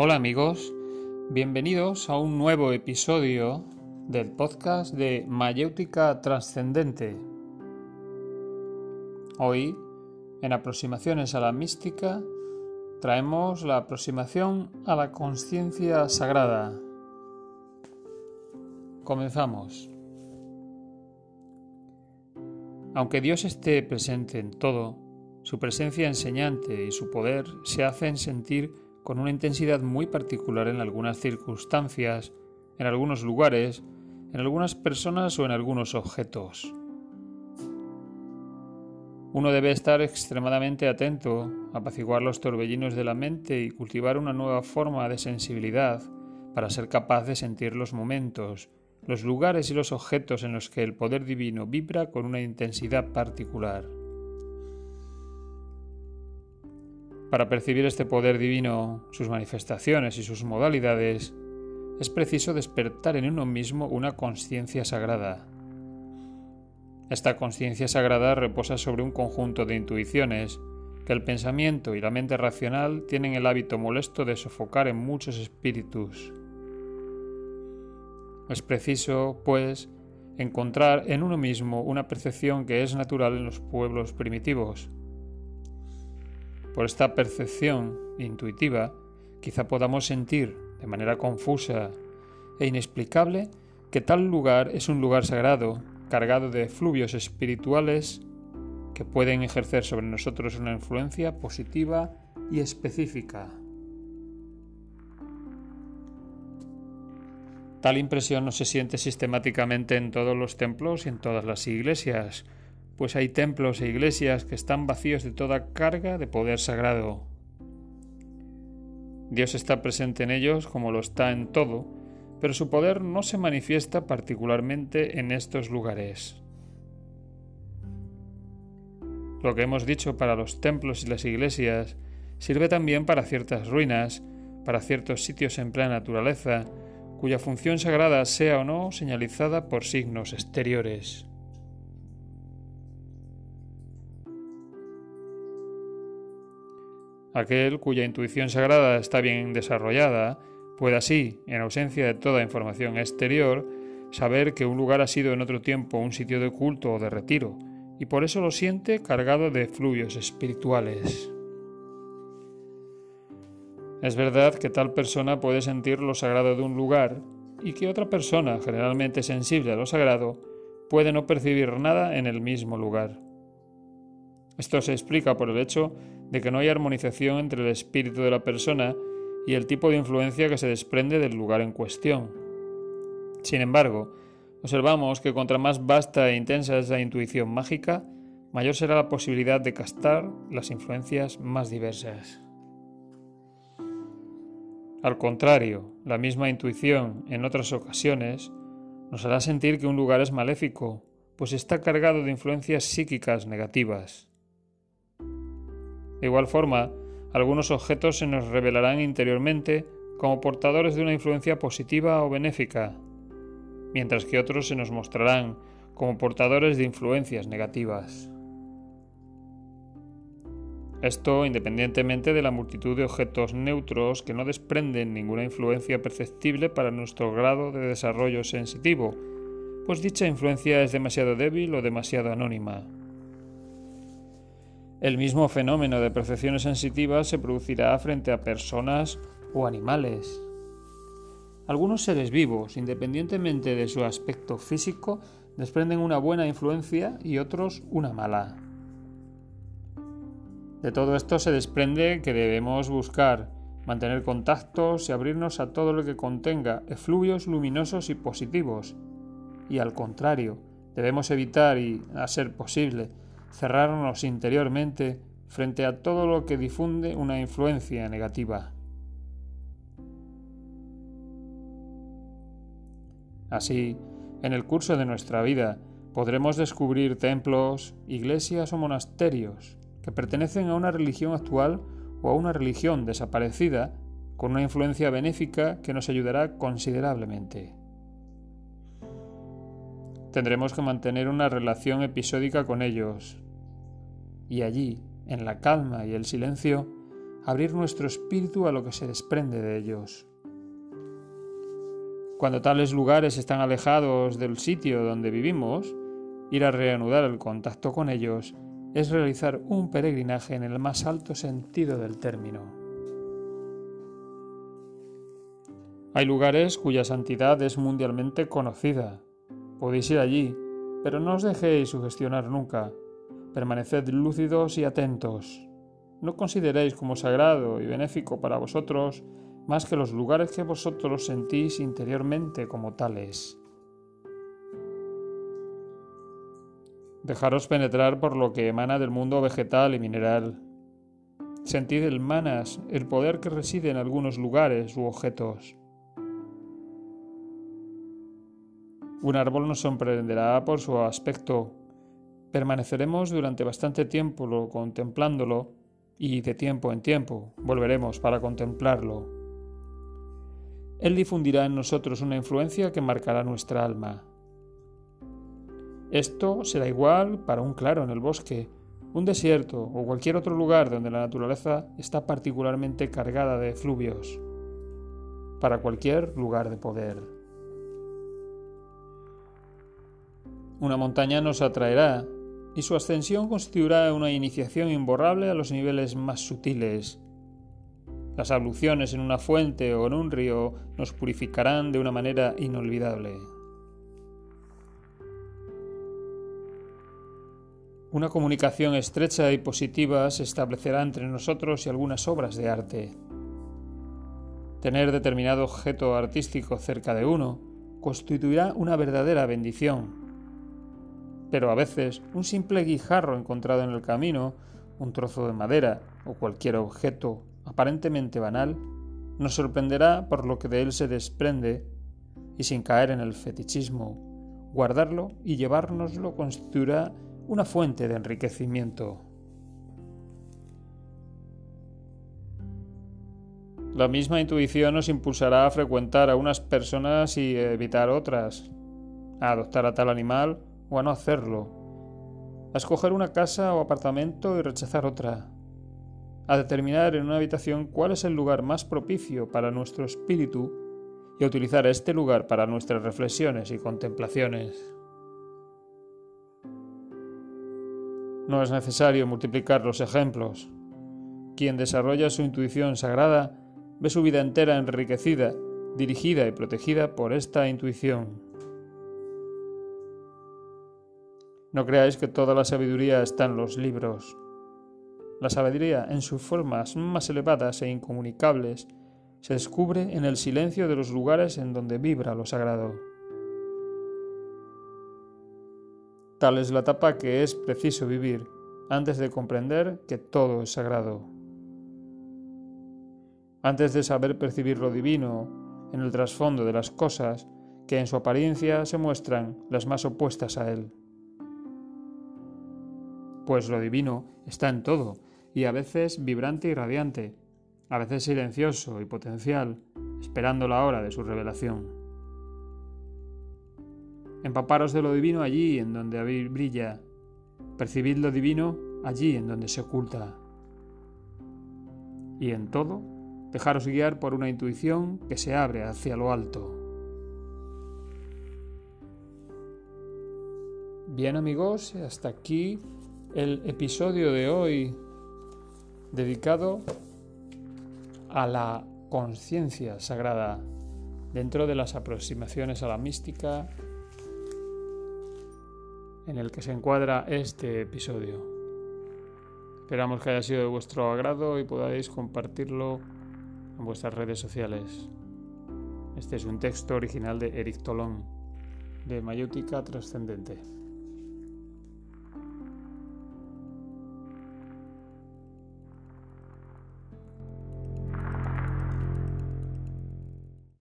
Hola amigos, bienvenidos a un nuevo episodio del podcast de Mayéutica Trascendente. Hoy, en aproximaciones a la mística, traemos la aproximación a la conciencia sagrada. Comenzamos. Aunque Dios esté presente en todo, su presencia enseñante y su poder se hacen sentir con una intensidad muy particular en algunas circunstancias, en algunos lugares, en algunas personas o en algunos objetos. Uno debe estar extremadamente atento, apaciguar los torbellinos de la mente y cultivar una nueva forma de sensibilidad para ser capaz de sentir los momentos, los lugares y los objetos en los que el poder divino vibra con una intensidad particular. Para percibir este poder divino, sus manifestaciones y sus modalidades, es preciso despertar en uno mismo una conciencia sagrada, esta conciencia sagrada reposa sobre un conjunto de intuiciones que el pensamiento y la mente racional tienen el hábito molesto de sofocar en muchos espíritus. Es preciso, pues, encontrar en uno mismo una percepción que es natural en los pueblos primitivos. Por esta percepción intuitiva, quizá podamos sentir, de manera confusa e inexplicable, que tal lugar es un lugar sagrado cargado de fluvios espirituales que pueden ejercer sobre nosotros una influencia positiva y específica. Tal impresión no se siente sistemáticamente en todos los templos y en todas las iglesias, pues hay templos e iglesias que están vacíos de toda carga de poder sagrado. Dios está presente en ellos como lo está en todo, pero su poder no se manifiesta particularmente en estos lugares. Lo que hemos dicho para los templos y las iglesias sirve también para ciertas ruinas, para ciertos sitios en plena naturaleza, cuya función sagrada sea o no señalizada por signos exteriores. Aquel cuya intuición sagrada está bien desarrollada Puede así, en ausencia de toda información exterior, saber que un lugar ha sido en otro tiempo un sitio de culto o de retiro, y por eso lo siente cargado de fluvios espirituales. Es verdad que tal persona puede sentir lo sagrado de un lugar y que otra persona, generalmente sensible a lo sagrado, puede no percibir nada en el mismo lugar. Esto se explica por el hecho de que no hay armonización entre el espíritu de la persona y el tipo de influencia que se desprende del lugar en cuestión. Sin embargo, observamos que contra más vasta e intensa es la intuición mágica, mayor será la posibilidad de castar las influencias más diversas. Al contrario, la misma intuición en otras ocasiones nos hará sentir que un lugar es maléfico, pues está cargado de influencias psíquicas negativas. De igual forma, algunos objetos se nos revelarán interiormente como portadores de una influencia positiva o benéfica, mientras que otros se nos mostrarán como portadores de influencias negativas. Esto independientemente de la multitud de objetos neutros que no desprenden ninguna influencia perceptible para nuestro grado de desarrollo sensitivo, pues dicha influencia es demasiado débil o demasiado anónima. El mismo fenómeno de percepciones sensitivas se producirá frente a personas o animales. Algunos seres vivos, independientemente de su aspecto físico, desprenden una buena influencia y otros una mala. De todo esto se desprende que debemos buscar mantener contactos y abrirnos a todo lo que contenga efluvios luminosos y positivos. Y al contrario, debemos evitar y, a ser posible, cerrarnos interiormente frente a todo lo que difunde una influencia negativa. Así, en el curso de nuestra vida podremos descubrir templos, iglesias o monasterios que pertenecen a una religión actual o a una religión desaparecida con una influencia benéfica que nos ayudará considerablemente. Tendremos que mantener una relación episódica con ellos. Y allí, en la calma y el silencio, abrir nuestro espíritu a lo que se desprende de ellos. Cuando tales lugares están alejados del sitio donde vivimos, ir a reanudar el contacto con ellos es realizar un peregrinaje en el más alto sentido del término. Hay lugares cuya santidad es mundialmente conocida. Podéis ir allí, pero no os dejéis sugestionar nunca. Permaneced lúcidos y atentos. No consideréis como sagrado y benéfico para vosotros más que los lugares que vosotros sentís interiormente como tales. Dejaros penetrar por lo que emana del mundo vegetal y mineral. Sentid el manas, el poder que reside en algunos lugares u objetos. Un árbol nos sorprenderá por su aspecto. Permaneceremos durante bastante tiempo contemplándolo y de tiempo en tiempo volveremos para contemplarlo. Él difundirá en nosotros una influencia que marcará nuestra alma. Esto será igual para un claro en el bosque, un desierto o cualquier otro lugar donde la naturaleza está particularmente cargada de fluvios, para cualquier lugar de poder. Una montaña nos atraerá y su ascensión constituirá una iniciación imborrable a los niveles más sutiles, las abluciones en una fuente o en un río nos purificarán de una manera inolvidable. Una comunicación estrecha y positiva se establecerá entre nosotros y algunas obras de arte. Tener determinado objeto artístico cerca de uno constituirá una verdadera bendición. Pero a veces un simple guijarro encontrado en el camino, un trozo de madera o cualquier objeto aparentemente banal, nos sorprenderá por lo que de él se desprende y sin caer en el fetichismo, guardarlo y llevárnoslo constituirá una fuente de enriquecimiento. La misma intuición nos impulsará a frecuentar a unas personas y evitar otras, a adoptar a tal animal o a no hacerlo, a escoger una casa o apartamento y rechazar otra, a determinar en una habitación cuál es el lugar más propicio para nuestro espíritu y a utilizar este lugar para nuestras reflexiones y contemplaciones. No es necesario multiplicar los ejemplos. Quien desarrolla su intuición sagrada ve su vida entera enriquecida, dirigida y protegida por esta intuición. No creáis que toda la sabiduría está en los libros. La sabiduría, en sus formas más elevadas e incomunicables, se descubre en el silencio de los lugares en donde vibra lo sagrado. Tal es la etapa que es preciso vivir antes de comprender que todo es sagrado. Antes de saber percibir lo divino en el trasfondo de las cosas que en su apariencia se muestran las más opuestas a él. Pues lo divino está en todo, y a veces vibrante y radiante, a veces silencioso y potencial, esperando la hora de su revelación. Empaparos de lo divino allí en donde brilla, percibid lo divino allí en donde se oculta. Y en todo, dejaros guiar por una intuición que se abre hacia lo alto. Bien amigos, hasta aquí el episodio de hoy dedicado a la conciencia sagrada dentro de las aproximaciones a la mística en el que se encuadra este episodio. Esperamos que haya sido de vuestro agrado y podáis compartirlo en vuestras redes sociales. Este es un texto original de Eric Tolón, de Mayótica Trascendente.